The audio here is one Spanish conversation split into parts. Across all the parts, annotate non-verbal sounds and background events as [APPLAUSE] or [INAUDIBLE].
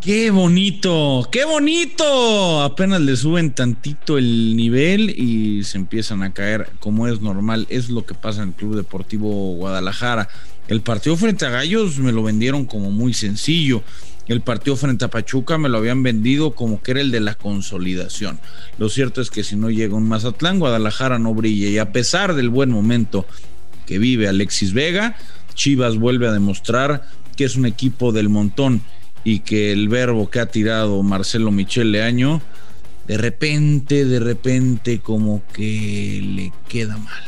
Qué bonito, qué bonito. Apenas le suben tantito el nivel y se empiezan a caer como es normal. Es lo que pasa en el Club Deportivo Guadalajara. El partido frente a Gallos me lo vendieron como muy sencillo. El partido frente a Pachuca me lo habían vendido como que era el de la consolidación. Lo cierto es que si no llega un Mazatlán, Guadalajara no brilla. Y a pesar del buen momento que vive Alexis Vega, Chivas vuelve a demostrar que es un equipo del montón y que el verbo que ha tirado Marcelo Michel Leaño, de repente, de repente, como que le queda mal.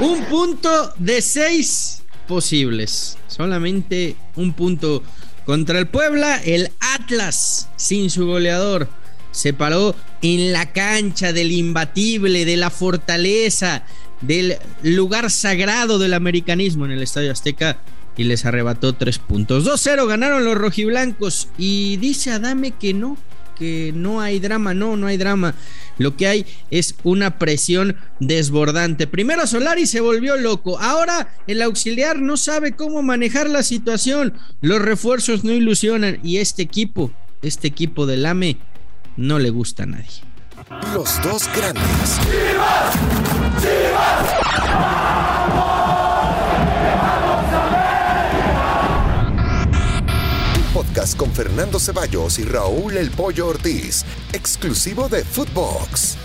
Un punto de seis posibles. Solamente un punto contra el Puebla. El Atlas, sin su goleador, se paró en la cancha del imbatible, de la fortaleza, del lugar sagrado del americanismo en el Estadio Azteca y les arrebató tres puntos. 2-0 ganaron los rojiblancos y dice Adame que no, que no hay drama, no, no hay drama. Lo que hay es una presión desbordante. Primero Solari se volvió loco. Ahora el auxiliar no sabe cómo manejar la situación. Los refuerzos no ilusionan y este equipo, este equipo del AME, no le gusta a nadie. Los dos grandes. podcast con Fernando Ceballos y Raúl El Pollo Ortiz, exclusivo de Footbox.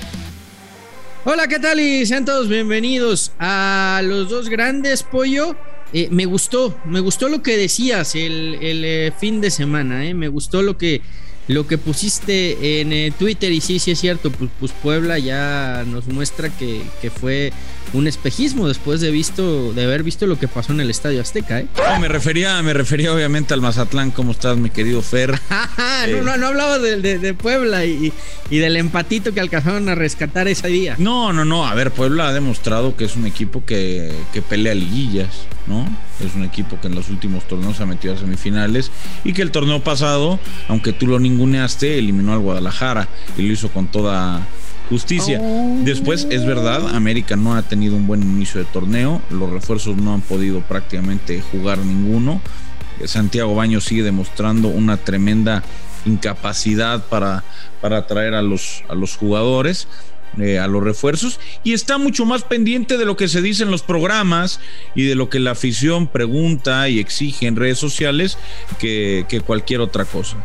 Hola, ¿qué tal? Y sean todos bienvenidos a los dos grandes, Pollo. Eh, me gustó, me gustó lo que decías el, eh, fin de semana, eh. me gustó lo que lo que pusiste en eh, Twitter, y sí, sí es cierto, pues, pues Puebla ya nos muestra que, fue un espejismo después de visto, de haber visto lo que pasó en el Estadio Azteca, ¿eh? me refería, me refería obviamente al Mazatlán, ¿cómo estás, mi querido Fer? [LAUGHS] no, no, no hablaba de, Puebla y, del empatito que alcanzaron a rescatar ese día. No, no, no. A ver, Puebla ha demostrado que es un equipo que, que pelea liguillas, ¿no? Es un equipo que en los últimos torneos ha metido a semifinales y que el torneo pasado, aunque tú lo ninguneaste, eliminó al Guadalajara y lo hizo con toda justicia. Oh. Después, es verdad, América no ha tenido un buen inicio de torneo, los refuerzos no han podido prácticamente jugar ninguno. Santiago Baño sigue demostrando una tremenda incapacidad para, para atraer a los, a los jugadores. Eh, a los refuerzos y está mucho más pendiente de lo que se dice en los programas y de lo que la afición pregunta y exige en redes sociales que, que cualquier otra cosa.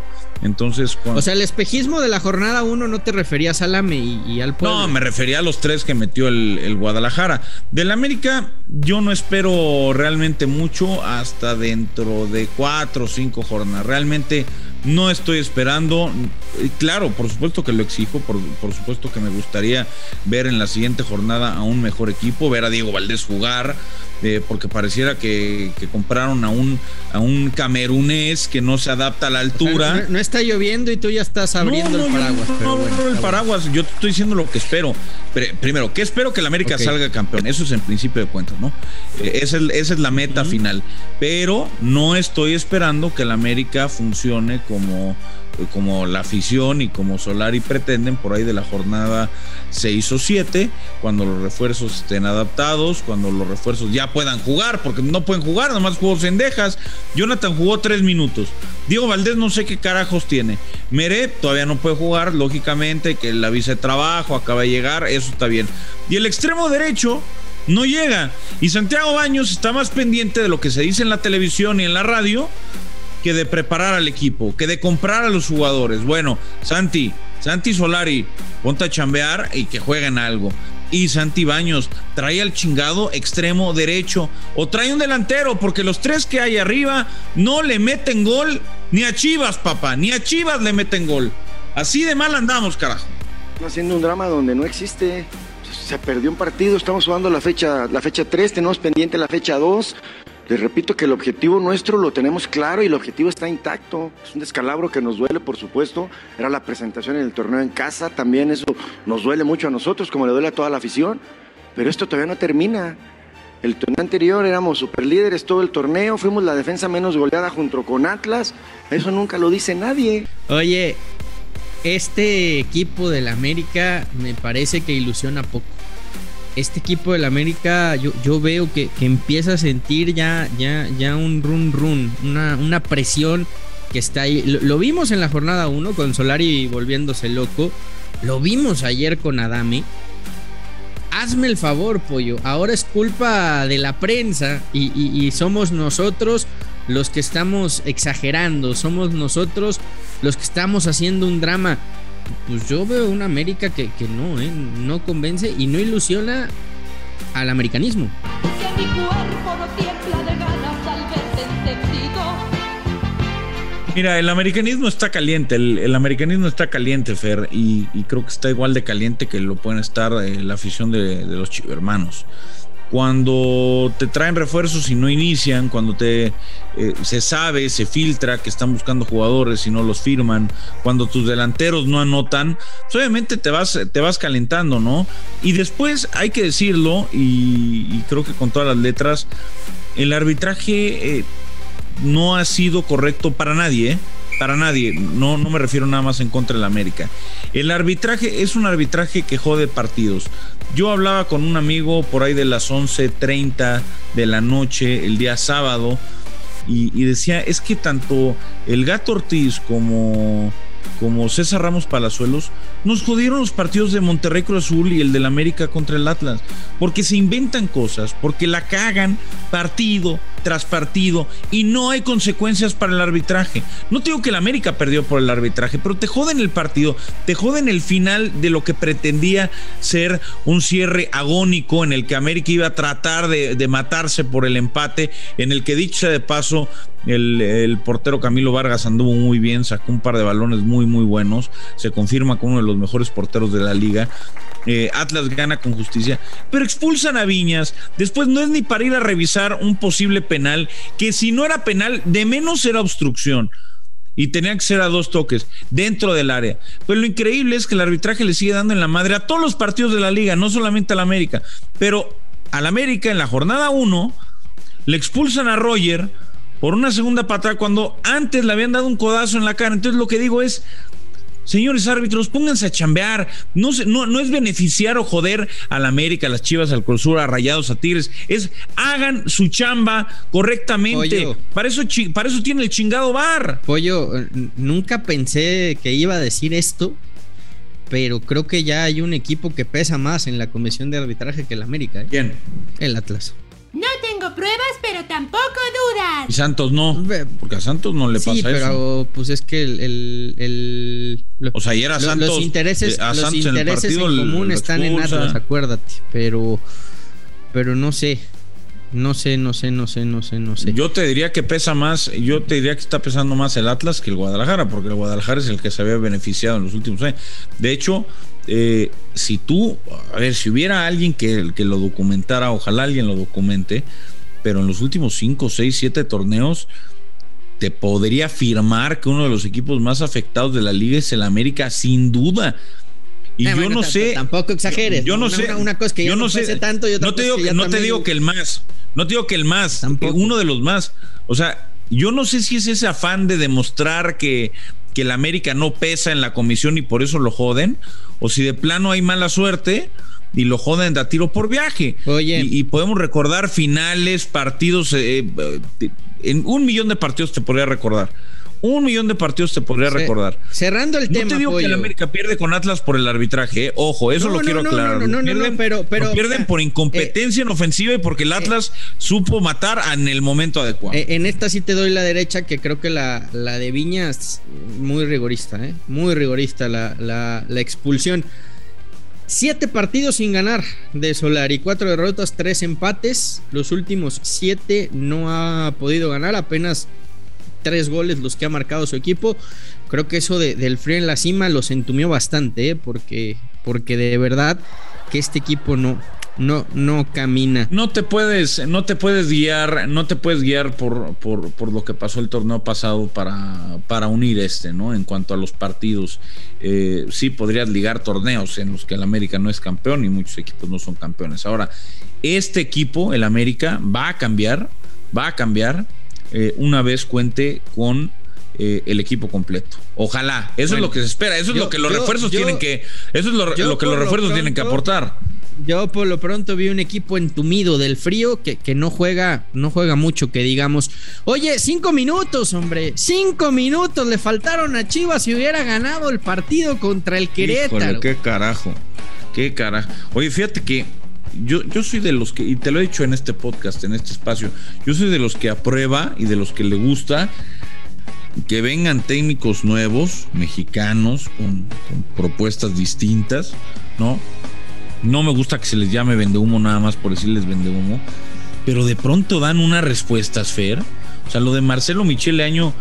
Entonces, O sea, el espejismo de la jornada 1 no te referías al AME y, al pueblo. No, me refería a los tres que metió el, el, Guadalajara. Del América, yo no espero realmente mucho hasta dentro de cuatro o cinco jornadas. Realmente no estoy esperando. Claro, por supuesto que lo exijo, por, por, supuesto que me gustaría ver en la siguiente jornada a un mejor equipo, ver a Diego Valdés jugar, eh, porque pareciera que, compraron a un, a un camerunés que no se adapta a la altura. no, está lloviendo y tú ya estás abriendo el paraguas. No, no, el paraguas, yo te estoy diciendo lo que espero. primero, ¿qué espero que el América salga campeón? Eso es en principio de cuentas, ¿no? Eh, esa, es, la meta final. Pero no estoy esperando que el América funcione como como la afición y como Solari pretenden por ahí de la jornada 6 o 7, cuando los refuerzos estén adaptados, cuando los refuerzos ya puedan jugar, porque no pueden jugar, nomás jugó cendejas. Jonathan jugó 3 minutos. Diego Valdés no sé qué carajos tiene. Mere todavía no puede jugar, lógicamente, que la visa de trabajo acaba de llegar, eso está bien. Y el extremo derecho no llega. Y Santiago Baños está más pendiente de lo que se dice en la televisión y en la radio que de preparar al equipo, que de comprar a los jugadores. Bueno, Santi, Santi Solari, ponte a chambear y que jueguen algo. Y Santi Baños, trae al chingado extremo derecho o trae un delantero, porque los tres que hay arriba no le meten gol ni a Chivas, papá, ni a Chivas le meten gol. Así de mal andamos, carajo. Haciendo un drama donde no existe. Se perdió un partido, estamos jugando la fecha, la fecha 3, tenemos pendiente la fecha 2. Les repito que el objetivo nuestro lo tenemos claro y el objetivo está intacto. Es un descalabro que nos duele, por supuesto. Era la presentación en el torneo en casa, también eso nos duele mucho a nosotros, como le duele a toda la afición. Pero esto todavía no termina. El torneo anterior éramos superlíderes todo el torneo, fuimos la defensa menos goleada junto con Atlas. Eso nunca lo dice nadie. Oye, este equipo del América me parece que ilusiona poco este equipo del América, yo, yo veo que, empieza a sentir ya, ya, ya un run run, una, una presión que está ahí. Lo, vimos en la jornada 1 con Solari volviéndose loco. Lo vimos ayer con Adame. Hazme el favor, pollo. Ahora es culpa de la prensa y, somos nosotros los que estamos exagerando. Somos nosotros los que estamos haciendo un drama. Pues yo veo una América que, no, ¿eh? no convence y no ilusiona al americanismo. Que mi cuerpo no tiembla de ganas al verte Mira, el americanismo está caliente, el, americanismo está caliente, Fer, y, creo que está igual de caliente que lo pueden estar eh, la afición de, los hermanos. Cuando te traen refuerzos y no inician, cuando te eh, se sabe, se filtra que están buscando jugadores y no los firman, cuando tus delanteros no anotan, pues obviamente te vas, te vas calentando, ¿no? Y después hay que decirlo, y, creo que con todas las letras, el arbitraje eh, no ha sido correcto para nadie, ¿eh? Para nadie, no, no me refiero nada más en contra de la América. El arbitraje es un arbitraje que jode partidos. Yo hablaba con un amigo por ahí de las 11.30 de la noche, el día sábado, y decía, es que tanto el gato Ortiz como como César Ramos Palazuelos, nos jodieron los partidos de Monterrey Cruz Azul y el del América contra el Atlas, porque se inventan cosas, porque la cagan partido tras partido y no hay consecuencias para el arbitraje. No te digo que el América perdió por el arbitraje, pero te joden el partido, te joden el final de lo que pretendía ser un cierre agónico en el que América iba a tratar de, de matarse por el empate, en el que dicho sea de paso, el, portero Camilo Vargas anduvo muy bien, sacó un par de balones muy, muy buenos. Se confirma como uno de los mejores porteros de la liga. Eh, Atlas gana con justicia, pero expulsan a Viñas. Después no es ni para ir a revisar un posible penal, que si no era penal, de menos era obstrucción. Y tenía que ser a dos toques dentro del área. Pero lo increíble es que el arbitraje le sigue dando en la madre a todos los partidos de la liga, no solamente al América. Pero al América en la jornada 1 le expulsan a Roger por una segunda patada cuando antes le habían dado un codazo en la cara. Entonces lo que digo es, señores árbitros, pónganse a chambear. No, no, no es beneficiar o joder a la América, a las Chivas, al Cruz a Rayados, a Tigres. Es hagan su chamba correctamente. Para eso, para eso tiene el chingado bar. Pollo, nunca pensé que iba a decir esto, pero creo que ya hay un equipo que pesa más en la comisión de arbitraje que el América. ¿eh? ¿Quién? El Atlas. No tengo pruebas, pero tampoco dudas. Y Santos no. Porque a Santos no le pasa sí, pero pues es que el. el, o sea, ayer a Santos. Los intereses, eh, los intereses en, común están en Atlas, acuérdate. Pero. Pero no sé. No sé, no sé, no sé, no sé, no sé. Yo te diría que pesa más, yo te diría que está pesando más el Atlas que el Guadalajara, porque el Guadalajara es el que se había beneficiado en los últimos años. De hecho, eh, si tú, a ver, si hubiera alguien que, que, lo documentara, ojalá alguien lo documente, pero en los últimos 5, 6, 7 torneos, te podría afirmar que uno de los equipos más afectados de la liga es el América, sin duda. Y yo no sé. Tampoco exageres. Yo no sé. Una, cosa que yo no, sé tanto y no te digo que, no te digo que el más. No te digo que el más. Uno de los más. O sea, yo no sé si es ese afán de demostrar que, que el América no pesa en la comisión y por eso lo joden, o si de plano hay mala suerte y lo joden a tiro por viaje. Oye. Y, podemos recordar finales, partidos, eh, eh, en un millón de partidos te podría recordar. Un millón de partidos te podría recordar. Cerrando el tema. No te digo que el América pierde con Atlas por el arbitraje. ¿eh? Ojo, eso lo quiero aclarar. No, no, no, pero, pero. pierden por incompetencia en ofensiva y porque el Atlas supo matar en el momento adecuado. en esta sí te doy la derecha, que creo que la, la de Viñas, muy rigorista, ¿eh? Muy rigorista la, la, la expulsión. Siete partidos sin ganar de Solari, cuatro derrotas, tres empates. Los últimos siete no ha podido ganar, apenas tres goles los que ha marcado su equipo. Creo que eso del frío en la cima los entumió bastante, ¿eh? porque, porque de verdad que este equipo no, no, no camina. No te puedes, no te puedes guiar, no te puedes guiar por, por, lo que pasó el torneo pasado para, para unir este, ¿no? En cuanto a los partidos. Eh, sí podrías ligar torneos en los que el América no es campeón y muchos equipos no son campeones. Ahora, este equipo, el América, va a cambiar, va a cambiar eh, una vez cuente con eh, el equipo completo. Ojalá, eso es lo que se espera, eso es lo que los refuerzos tienen que, eso es lo, que los refuerzos tienen que aportar yo por lo pronto vi un equipo entumido del frío que, que, no juega, no juega mucho, que digamos. Oye, cinco minutos, hombre. Cinco minutos le faltaron a Chivas si hubiera ganado el partido contra el Querétaro. qué carajo. Qué carajo. Oye, fíjate que yo, yo soy de los que, y te lo he dicho en este podcast, en este espacio, yo soy de los que aprueba y de los que le gusta que vengan técnicos nuevos, mexicanos, con, propuestas distintas, ¿no? No me gusta que se les llame vende humo nada más por decirles vende humo, pero de pronto dan unas respuestas, Fer. O sea, lo de Marcelo Michele Año,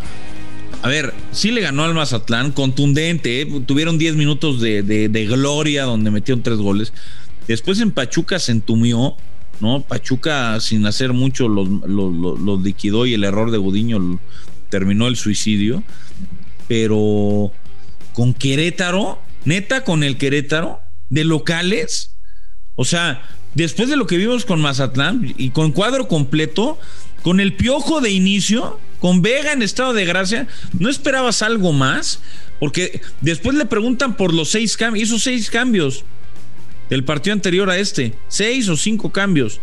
a ver, sí le ganó al Mazatlán, contundente, ¿eh? tuvieron 10 minutos de, de, gloria donde metieron tres goles. Después en Pachuca se entumió, ¿no? Pachuca sin hacer mucho los, liquidó y el error de Gudiño terminó el suicidio, pero con Querétaro, neta, con el Querétaro, de locales, o sea, después de lo que vimos con Mazatlán y con cuadro completo, con el piojo de inicio, con Vega en estado de gracia, ¿no esperabas algo más? Porque después le preguntan por los seis cambios, hizo seis cambios del partido anterior a este, seis o cinco cambios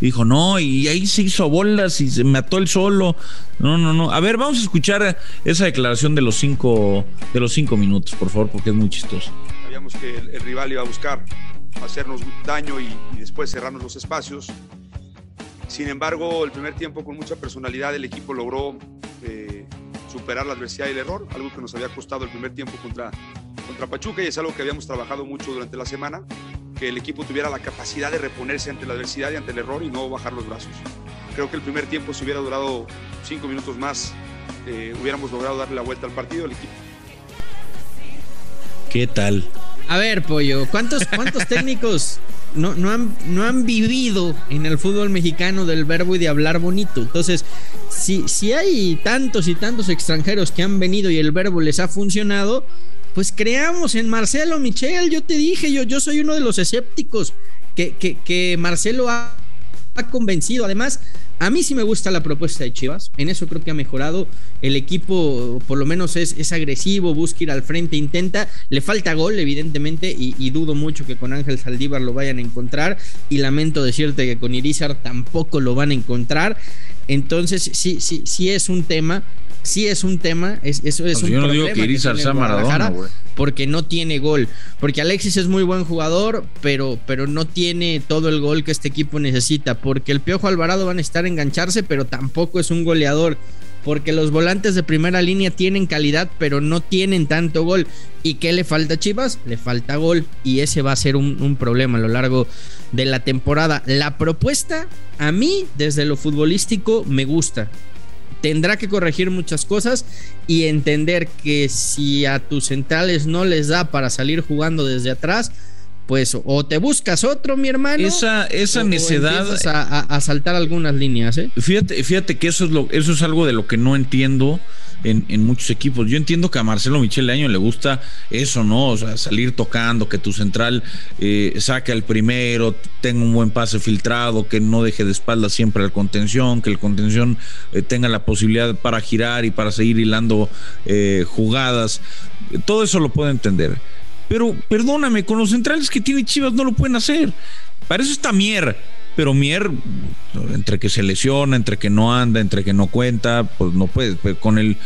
dijo, no, y ahí se hizo bolas y se mató el solo. No, no, no. A ver, vamos a escuchar esa declaración de los cinco, de los cinco minutos, por favor, porque es muy chistoso. Sabíamos que el, rival iba a buscar hacernos daño y, después cerrarnos los espacios. Sin embargo, el primer tiempo con mucha personalidad el equipo logró eh, superar la adversidad y el error, algo que nos había costado el primer tiempo contra, contra Pachuca y es algo que habíamos trabajado mucho durante la semana que el equipo tuviera la capacidad de reponerse ante la adversidad y ante el error y no bajar los brazos. Creo que el primer tiempo, si hubiera durado cinco minutos más, eh, hubiéramos logrado darle la vuelta al partido al equipo. ¿Qué tal? A ver, Pollo, ¿cuántos, cuántos [LAUGHS] técnicos no, no, han, no han vivido en el fútbol mexicano del verbo y de hablar bonito? Entonces, si, si hay tantos y tantos extranjeros que han venido y el verbo les ha funcionado, pues creamos en Marcelo Michel. Yo te dije, yo, yo soy uno de los escépticos que, que, Marcelo ha, convencido. Además, a mí sí me gusta la propuesta de Chivas. En eso creo que ha mejorado. El equipo, por lo menos, es, es agresivo, busca ir al frente, intenta. Le falta gol, evidentemente, y, dudo mucho que con Ángel Saldívar lo vayan a encontrar. Y lamento decirte que con Irizar tampoco lo van a encontrar. Entonces, sí, sí, sí es un tema sí es un tema, es, eso es un yo no digo que Irizar sea Maradona, porque no tiene gol, porque Alexis es muy buen jugador, pero, pero no tiene todo el gol que este equipo necesita, porque el Piojo Alvarado van a estar engancharse, pero tampoco es un goleador, porque los volantes de primera línea tienen calidad, pero no tienen tanto gol. ¿Y qué le falta a Chivas? Le falta gol y ese va a ser un, un problema a lo largo de la temporada. La propuesta a mí, desde lo futbolístico, me gusta tendrá que corregir muchas cosas y entender que si a tus centrales no les da para salir jugando desde atrás, pues o te buscas otro, mi hermano. Esa, esa necedad. a, saltar algunas líneas, ¿eh? Fíjate, fíjate que eso es lo, eso es algo de lo que no entiendo en, muchos equipos. Yo entiendo que a Marcelo Michel Año le gusta eso, ¿no? O sea, salir tocando, que tu central eh, saque al primero, tenga un buen pase filtrado, que no deje de espalda siempre al contención, que el contención eh, tenga la posibilidad para girar y para seguir hilando eh, jugadas. Todo eso lo puedo entender. Pero perdóname, con los centrales que tiene Chivas no lo pueden hacer. Para eso está Mier pero Mier, entre que se lesiona, entre que no anda, entre que no cuenta, pues no puede. Con el,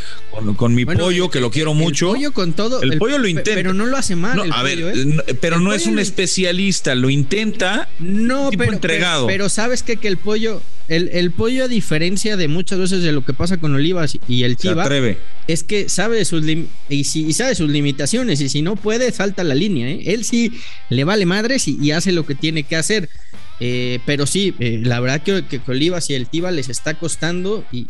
con, mi pollo, que lo quiero mucho. El pollo con todo. El, pollo lo intenta. Pero no lo hace mal. a ver, ¿eh? pero no es un especialista, lo intenta. No, pero, entregado. Pero, sabes que el pollo, el, pollo, a diferencia de muchas veces de lo que pasa con Olivas y el Chiva, es que sabe sus y, si, sabe sus limitaciones. Y si no puede, salta la línea. ¿eh? Él sí le vale madres y hace lo que tiene que hacer. Eh, pero sí, eh, la verdad que, que Olivas y el Tiva les está costando y,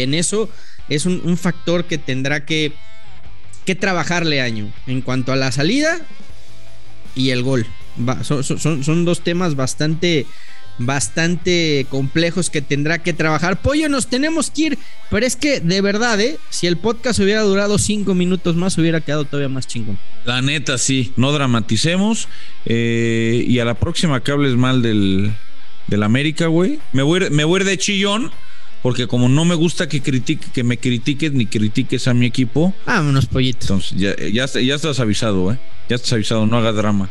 en eso es un, factor que tendrá que, que, trabajarle año en cuanto a la salida y el gol. son, son, dos temas bastante, bastante complejos que tendrá que trabajar. Pollo, nos tenemos que ir, pero es que de verdad, ¿eh? si el podcast hubiera durado cinco minutos más, hubiera quedado todavía más chingón. La neta, sí, no dramaticemos. Eh, y a la próxima que hables mal del, del América, güey, me voy, me voy a ir de chillón. Porque como no me gusta que critique, que me critiques ni critiques a mi equipo. Vámonos, pollito. Entonces, ya, ya, ya estás avisado, ¿eh? Ya estás avisado, no hagas drama.